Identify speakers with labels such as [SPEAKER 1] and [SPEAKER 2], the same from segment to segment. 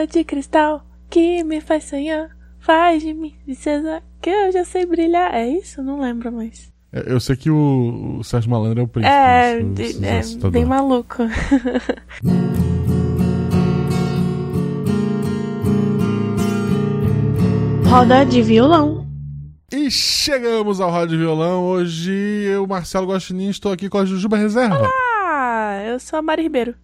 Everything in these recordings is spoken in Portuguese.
[SPEAKER 1] lua de cristal que me faz sonhar, faz de mim princesa que eu já sei brilhar. É isso? Não lembro mais.
[SPEAKER 2] É, Eu sei que o, o Sérgio Malandro é o príncipe.
[SPEAKER 1] É, é
[SPEAKER 2] Citador.
[SPEAKER 1] bem maluco. Roda de violão.
[SPEAKER 2] E chegamos ao Rádio Violão. Hoje eu, Marcelo Guaxinim, estou aqui com a Jujuba Reserva,
[SPEAKER 1] Ah, eu sou a Mari Ribeiro.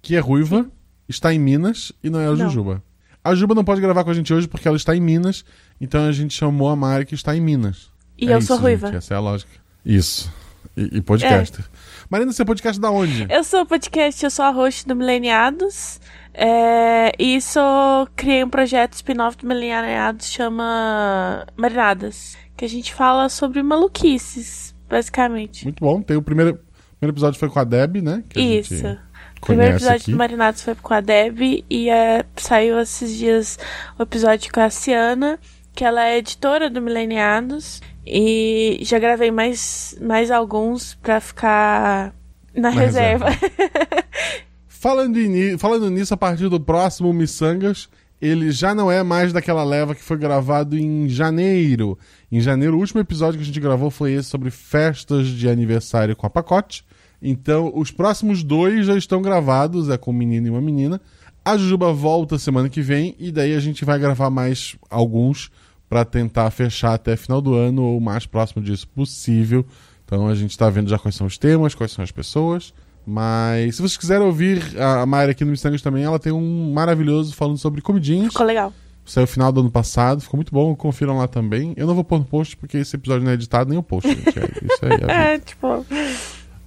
[SPEAKER 2] que é ruiva, está em Minas e não é a
[SPEAKER 1] Não.
[SPEAKER 2] Jujuba. A Juba não pode gravar com a gente hoje porque ela está em Minas, então a gente chamou a Mari que está em Minas.
[SPEAKER 1] E
[SPEAKER 2] É
[SPEAKER 1] eu
[SPEAKER 2] isso,
[SPEAKER 1] sou ruiva.
[SPEAKER 2] gente, essa é a lógica. Isso. E, e podcaster. Marina, você é podcast da onde?
[SPEAKER 1] Eu sou podcast, eu sou a host do Mileniados. É, e sou, criei um projeto spin-off do Mileniados, chama Marinadas. Que a gente fala sobre maluquices, basicamente.
[SPEAKER 2] Muito bom. Tem o primeiro, primeiro episódio foi com a Deb, né? Que
[SPEAKER 1] Isso.
[SPEAKER 2] gente
[SPEAKER 1] O primeiro episódio
[SPEAKER 2] aqui.
[SPEAKER 1] do Marinados foi com a Deb e é, saiu esses dias o episódio com a Ciana, que ela é editora do Mileniados. E já gravei mais, mais alguns pra ficar na, reserva.
[SPEAKER 2] Falando, ni- falando nisso, a partir do próximo Missangas, ele já não é mais daquela leva que foi gravado em janeiro. Em janeiro, o último episódio que a gente gravou foi esse sobre festas de aniversário com a pacote. Então, os próximos dois já estão gravados, é com um menino e uma menina. A Jujuba volta semana que vem e daí a gente vai gravar mais alguns para tentar fechar até final do ano ou o mais próximo disso possível. Então a gente tá vendo já quais são os temas, quais são as pessoas. Mas se vocês quiserem ouvir a Mayra aqui no Missangas também, ela tem um maravilhoso falando sobre comidinhas.
[SPEAKER 1] Ficou legal.
[SPEAKER 2] Saiu final do ano passado, ficou muito bom, confiram lá também. Eu não vou pôr no post porque esse episódio não é editado nem o post, gente. É, isso aí é.
[SPEAKER 1] É, tipo.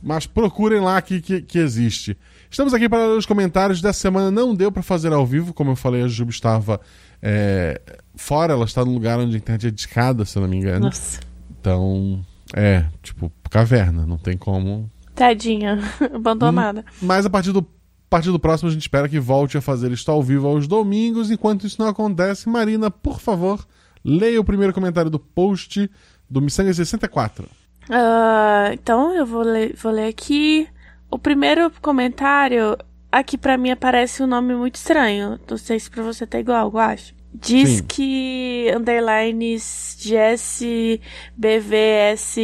[SPEAKER 2] Mas procurem lá que, que, que existe. Estamos aqui para ler os comentários dessa semana. Não deu para fazer ao vivo, como eu falei, a Juba estava é, fora, ela está num lugar onde a internet é discada, se eu não me engano.
[SPEAKER 1] Nossa.
[SPEAKER 2] Então, é, tipo, caverna, não tem como.
[SPEAKER 1] Tadinha. Abandonada.
[SPEAKER 2] Mas a partir do, a partir do próximo a gente espera que volte a fazer isto ao vivo aos domingos. Enquanto isso não acontece, Marina, por favor, leia o primeiro comentário do post do Missanga 64.
[SPEAKER 1] Ah, então eu vou ler, vou ler aqui. O primeiro comentário, aqui pra mim aparece um nome muito estranho. Não sei se pra você tá igual, eu acho. Diz
[SPEAKER 2] Sim.
[SPEAKER 1] que underlines Jesse BVS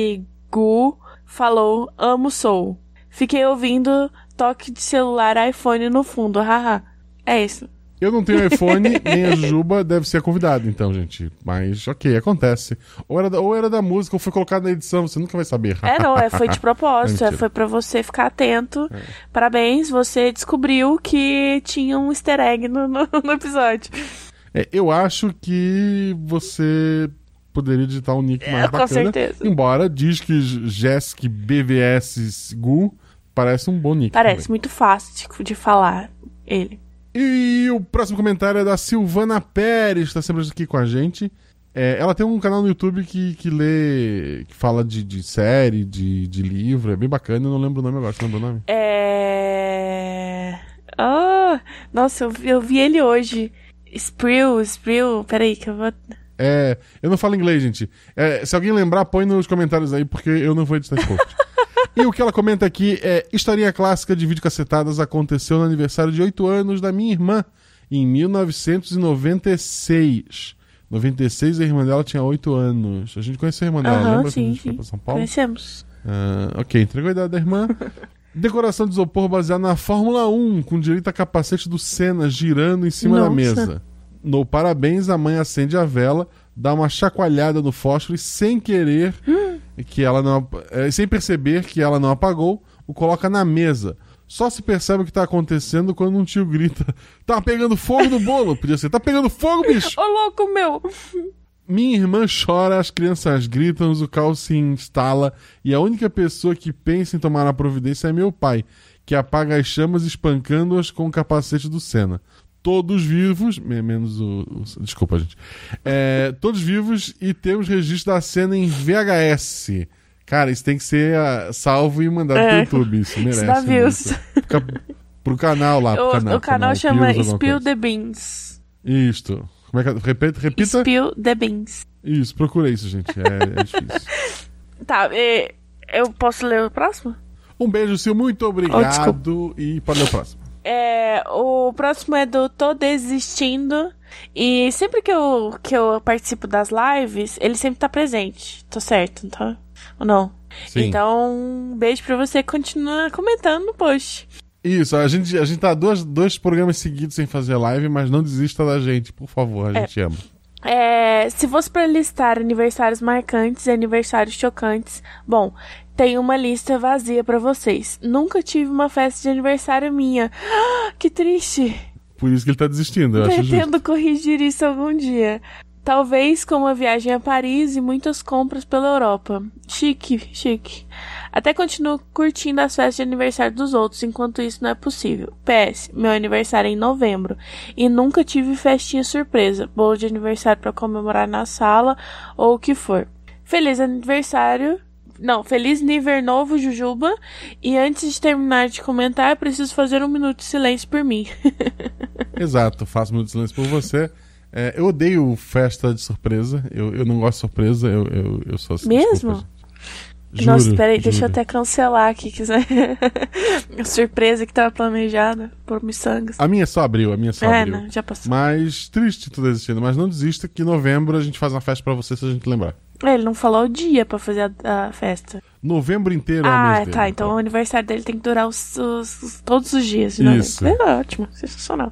[SPEAKER 1] Gu falou amo sou. Fiquei ouvindo toque de celular iPhone no fundo, haha. É isso.
[SPEAKER 2] Eu não tenho iPhone, nem a Juba deve ser convidada, então, gente. Mas, ok, acontece. Ou era, da, ou era da música, ou foi colocado na edição, você nunca vai saber.
[SPEAKER 1] É, não, é, foi de propósito, é,
[SPEAKER 2] Mentira.
[SPEAKER 1] foi pra você ficar atento. Parabéns, você descobriu que tinha um easter egg no, no, no episódio.
[SPEAKER 2] É, eu acho que você poderia digitar um nick mais
[SPEAKER 1] É, com
[SPEAKER 2] bacana.
[SPEAKER 1] certeza.
[SPEAKER 2] Embora diz que Jessic BVS Gu parece um bom nick.
[SPEAKER 1] Parece muito fácil de, de falar ele.
[SPEAKER 2] E o próximo comentário é da Silvana Pérez, está sempre aqui com a gente. É, ela tem um canal no YouTube que, que lê. que fala de, de série, de, de livro, é bem bacana, eu não lembro o nome agora, você lembra o nome?
[SPEAKER 1] É. Oh, nossa, eu, vi- eu vi ele hoje. Spril, Spril. Peraí, que eu vou.
[SPEAKER 2] É, eu não falo inglês, gente. É, se alguém lembrar, põe nos comentários aí, porque eu não vou editar esse post. e o que ela comenta aqui é: historinha clássica de videocacetadas aconteceu no aniversário de 8 anos da minha irmã, em 1996. 96 a irmã dela tinha 8 anos. A gente conhece a irmã dela,
[SPEAKER 1] Aham,
[SPEAKER 2] lembra?
[SPEAKER 1] sim, sim.
[SPEAKER 2] São Paulo?
[SPEAKER 1] Conhecemos.
[SPEAKER 2] Ah, ok, entregou a idade da irmã. Decoração de isopor baseada na Fórmula 1, com direito a capacete do Senna girando em cima da
[SPEAKER 1] Nossa.
[SPEAKER 2] mesa. No parabéns, a mãe acende a vela, dá uma chacoalhada no fósforo e, sem querer, que ela não, eh, sem perceber que ela não apagou, o coloca na mesa. Só se percebe o que tá acontecendo quando um tio grita: Tá pegando fogo no bolo! Podia ser: Tá pegando fogo, bicho!
[SPEAKER 1] Ô, louco meu!
[SPEAKER 2] Minha irmã chora, as crianças gritam, o caos se instala e a única pessoa que pensa em tomar a providência é meu pai, que apaga as chamas espancando-as com o capacete do Senna. Todos vivos, me- menos o. o- desculpa, gente. É, todos vivos e temos registro da cena em VHS. Cara, isso tem que ser ah, salvo e mandado
[SPEAKER 1] É.
[SPEAKER 2] pro YouTube. Isso merece.
[SPEAKER 1] dá views.
[SPEAKER 2] muito. Fica pro canal lá. Pro
[SPEAKER 1] O,
[SPEAKER 2] canal,
[SPEAKER 1] o canal chama
[SPEAKER 2] Pios, alguma
[SPEAKER 1] Spill the Beans.
[SPEAKER 2] Isto. Como é que é? Repita. repita.
[SPEAKER 1] Spill the Beans.
[SPEAKER 2] Isso, procura isso, gente. É, é difícil.
[SPEAKER 1] Tá, e- eu posso ler o próximo?
[SPEAKER 2] Um beijo, Sil. Muito
[SPEAKER 1] Oh,
[SPEAKER 2] obrigado. e pode ler o próximo.
[SPEAKER 1] É, o próximo é do Tô Desistindo. E sempre que eu, que eu participo das lives, ele sempre tá presente. Tô certo, tá? Ou não?
[SPEAKER 2] Sim.
[SPEAKER 1] Então, um beijo pra você continua comentando no post.
[SPEAKER 2] Isso, a gente, a gente tá dois, dois programas seguidos sem fazer live, mas não desista da gente, por favor, a
[SPEAKER 1] É.
[SPEAKER 2] gente ama.
[SPEAKER 1] É, se fosse pra listar aniversários marcantes e aniversários chocantes, bom, tem uma lista vazia pra vocês. Nunca tive uma festa de aniversário minha. Que triste.
[SPEAKER 2] Por isso que ele tá desistindo, eu acho.
[SPEAKER 1] Pretendo corrigir isso algum dia. Talvez com uma viagem a Paris e muitas compras pela Europa. Chique, chique. Até continuo curtindo as festas de aniversário dos outros, enquanto isso não é possível. PS, meu aniversário é em novembro e nunca tive festinha surpresa, bolo de aniversário pra comemorar na sala ou o que for. Feliz aniversário. Não, feliz Niver Novo, Jujuba. E antes de terminar de comentar, preciso fazer um minuto de silêncio por mim.
[SPEAKER 2] Exato, faço muito silêncio por você. É, eu odeio festa de surpresa, eu, eu não gosto de surpresa, eu, eu, eu sou assim.
[SPEAKER 1] Mesmo?
[SPEAKER 2] desculpa. Juro,
[SPEAKER 1] Nossa, peraí, deixa eu
[SPEAKER 2] juro.
[SPEAKER 1] até cancelar aqui. Que... a surpresa que tava planejada por miçangas.
[SPEAKER 2] A minha só abriu, a minha só
[SPEAKER 1] É,
[SPEAKER 2] abriu.
[SPEAKER 1] não, já passou.
[SPEAKER 2] Mas triste tu desistindo, mas não desista que em novembro a gente faz uma festa pra você se a gente lembrar.
[SPEAKER 1] É, ele não falou o dia pra fazer a, a festa.
[SPEAKER 2] Novembro inteiro é o
[SPEAKER 1] ah,
[SPEAKER 2] mês
[SPEAKER 1] tá.
[SPEAKER 2] dele,
[SPEAKER 1] Então o aniversário dele tem que durar os, os- os- todos os dias.
[SPEAKER 2] Isso.
[SPEAKER 1] É ótimo, sensacional.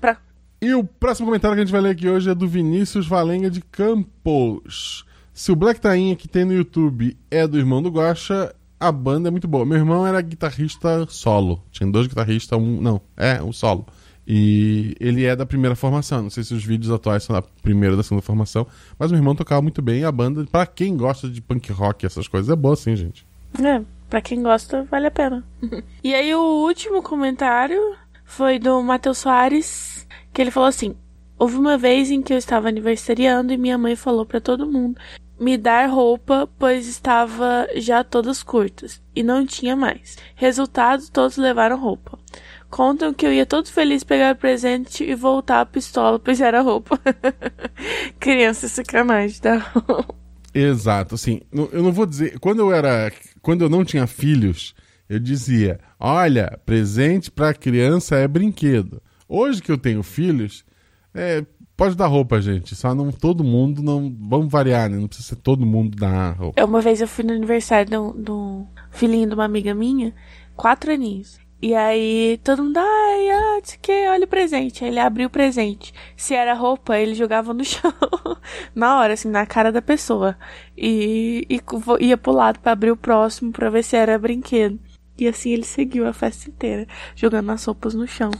[SPEAKER 1] Pra...
[SPEAKER 2] E o próximo comentário que a gente vai ler aqui hoje é do Vinícius Valenga de Campos. Se o Black Tainha que tem no YouTube é do irmão do Guacha, a banda é muito boa. Meu irmão era guitarrista solo. Tinha dois guitarristas, um. Não, é, um solo. E ele é da primeira formação. Não sei se os vídeos atuais são da primeira ou da segunda formação. Mas meu irmão tocava muito bem. A banda, pra quem gosta de punk rock essas coisas, é boa sim, gente.
[SPEAKER 1] É, pra quem gosta, vale a pena. e aí o último comentário foi do Matheus Soares, que ele falou assim: Houve uma vez em que eu estava aniversariando e minha mãe falou pra todo mundo me dar roupa, pois estava já todas curtas e não tinha mais. Resultado, todos levaram roupa. Contam que eu ia todo feliz pegar o presente e voltar a pistola, pois era roupa. Criança sacanagem, tá?
[SPEAKER 2] Exato, assim, eu não vou dizer, quando eu era, quando eu não tinha filhos, eu dizia, olha, presente pra criança é brinquedo. Hoje que eu tenho filhos, é, pode dar roupa, gente, só não todo mundo, não, vamos variar, né? Não precisa ser todo mundo dar roupa.
[SPEAKER 1] Eu, uma vez eu fui no aniversário do, do filhinho de uma amiga minha, quatro aninhos. E aí todo mundo, ai, ah, não sei o que, olha o presente. Aí ele abriu o presente. Se era roupa, ele jogava no chão. na hora, assim, na cara da pessoa. E, e ia pro lado pra abrir o próximo pra ver se era brinquedo. E assim ele seguiu a festa inteira, jogando as roupas no chão.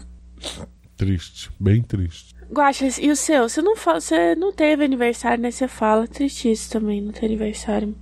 [SPEAKER 2] Triste, bem triste.
[SPEAKER 1] Guaxa, e o seu? Você não, fala, você não teve aniversário, né? Você fala. Triste isso também, não ter aniversário.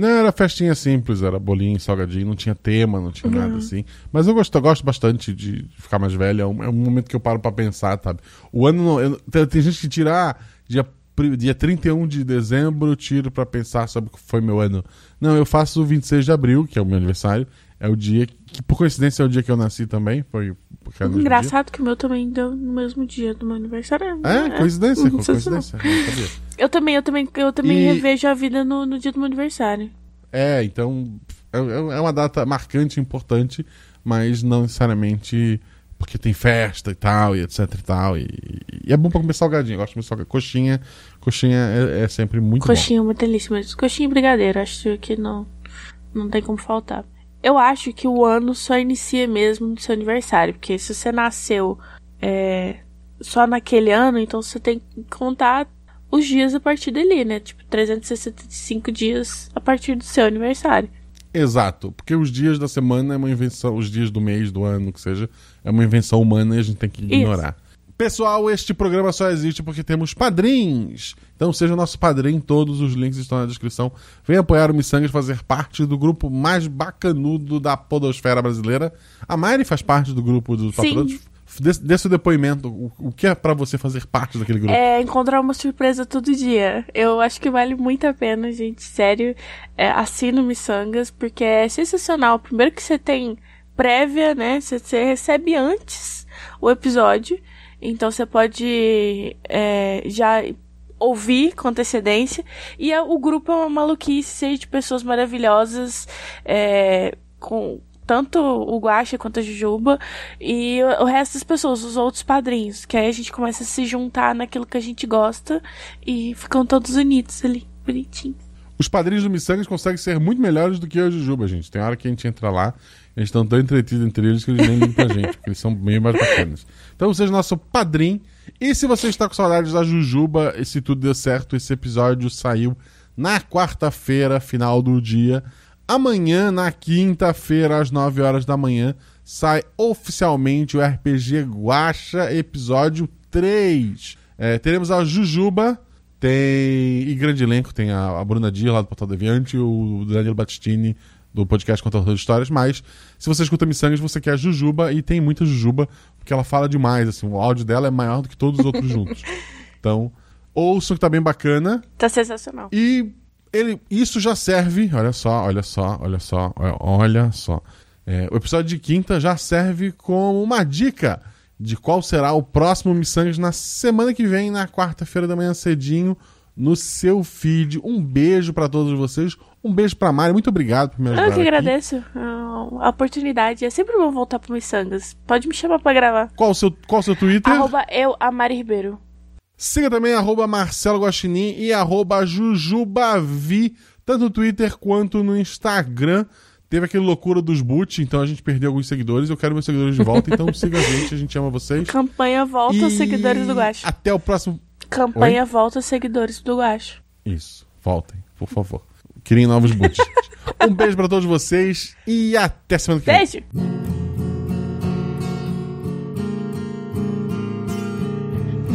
[SPEAKER 2] Não, era festinha simples, era bolinho, salgadinho, não tinha tema, não tinha nada assim. Mas eu gosto, eu gosto bastante de ficar mais velho, é um, é um momento que eu paro pra pensar, sabe? O ano não. eu- tem, tem gente que tira ah, dia, pri- dia 31 de dezembro, eu tiro pra pensar sobre o que foi meu ano. Não, eu faço o 26 de abril, que é o meu aniversário. É o dia que, por coincidência, é o dia que eu nasci também. Foi porque é no mesmo
[SPEAKER 1] Engraçado que o meu também deu no mesmo dia do meu aniversário.
[SPEAKER 2] dia. É, coincidência,
[SPEAKER 1] Não sei se não.
[SPEAKER 2] coincidência. não sabia.
[SPEAKER 1] Eu também, eu também, eu também
[SPEAKER 2] E-
[SPEAKER 1] revejo a vida no, no dia do meu aniversário.
[SPEAKER 2] É, então é, é uma data marcante, importante, mas não necessariamente porque tem festa e tal, e etc e tal. E, e é bom pra comer salgadinho. Eu gosto de comer salgadinho. Coxinha, coxinha é, é sempre muito
[SPEAKER 1] Coxinha é uma delícia mesmo. Coxinha e brigadeiro, acho que não, não tem como faltar. Eu acho que o ano só inicia mesmo no seu aniversário, porque se você nasceu é, só naquele ano, então você tem que contar os dias a partir dali, né? Tipo, 365 dias a partir do seu aniversário.
[SPEAKER 2] Exato, porque os dias da semana é uma invenção, os dias do mês, do ano, que seja, é uma invenção humana e a gente tem que ignorar. Pessoal, este programa só existe porque temos padrinhos. Então seja nosso padrinho, todos os links estão na descrição. Venha apoiar o Missangas fazer parte do grupo mais bacanudo da podosfera brasileira. A Mari faz parte do grupo dos patronos. Dê, seu depoimento. O, que é pra você fazer parte daquele grupo?
[SPEAKER 1] É encontrar uma surpresa todo dia. Eu acho que vale muito a pena, gente. Sério. É, assina o Missangas, porque é sensacional. Primeiro que você tem prévia, né? Você, recebe antes o episódio. Então você pode é, já ouvir com antecedência. E é- o grupo é uma maluquice de pessoas maravilhosas. é, com tanto o Guaxa quanto a Jujuba e o resto das pessoas, os outros padrinhos. Que aí a gente começa a se juntar naquilo que a gente gosta e ficam todos unidos ali, bonitinho.
[SPEAKER 2] Os padrinhos do Missangas conseguem ser muito melhores do que a Jujuba, gente. Tem hora que a gente entra lá, eles estão tão entretidos entre eles que eles nem ligam pra gente, porque eles são bem mais bacanas. Então seja nosso padrinho. E se você está com saudades da Jujuba, e se tudo deu certo, esse episódio saiu na quarta-feira, final do dia. Amanhã, na quinta-feira, às 9 horas da manhã, sai oficialmente o RPG Guacha, episódio 3. É, teremos a Jujuba, tem. E grande elenco, tem a, a Bruna Dia lá do Portal Deviante, o Danilo Battistini do podcast Contador de Histórias, mas se você escuta Missangas, você quer a Jujuba e tem muita Jujuba, porque ela fala demais, assim, o áudio dela é maior do que todos os outros juntos. Então, ouçam que tá bem bacana.
[SPEAKER 1] Tá sensacional.
[SPEAKER 2] E ele, isso já serve, olha só, olha só, olha só, olha só. É, o episódio de quinta já serve como uma dica de qual será o próximo Missangas na semana que vem, na quarta-feira da manhã cedinho, no seu feed. Um beijo para todos vocês. Um beijo pra Mari. Muito obrigado por me ajudar.
[SPEAKER 1] Eu que
[SPEAKER 2] aqui.
[SPEAKER 1] agradeço a oportunidade. É sempre bom voltar pro Missangas. Pode me chamar pra gravar.
[SPEAKER 2] Qual o seu, qual o seu Twitter?
[SPEAKER 1] Arroba eu, a Mari Ribeiro.
[SPEAKER 2] Siga também arroba Marcelo Guaxinim e arroba Jujubavi, tanto no Twitter quanto no Instagram. Teve aquele loucura dos boot, então a gente perdeu alguns seguidores. Eu quero meus seguidores de volta, então siga a gente, a gente ama vocês.
[SPEAKER 1] Campanha Volta
[SPEAKER 2] E
[SPEAKER 1] Seguidores do Guacho.
[SPEAKER 2] Até o próximo.
[SPEAKER 1] Campanha Volta aos Seguidores do Guacho.
[SPEAKER 2] Isso, voltem, por favor. Querem novos boots. um beijo pra todos vocês e até semana que vem.
[SPEAKER 1] Beijo!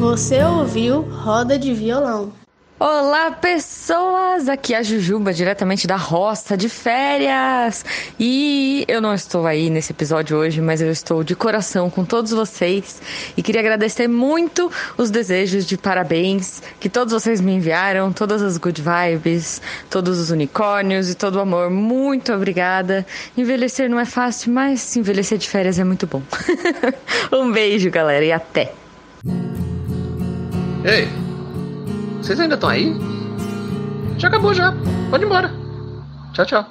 [SPEAKER 3] Você ouviu Roda de Violão.
[SPEAKER 4] Olá, pessoas! Aqui é a Jujuba, diretamente da roça de férias. E eu não estou aí nesse episódio hoje, mas eu estou de coração com todos vocês e queria agradecer muito os desejos de parabéns que todos vocês me enviaram, todas as good vibes, todos os unicórnios e todo o amor. Muito obrigada. Envelhecer não é fácil, mas envelhecer de férias é muito bom. um beijo, galera, e até!
[SPEAKER 5] Ei, vocês ainda estão aí? Já acabou já. Pode ir embora. Tchau, tchau.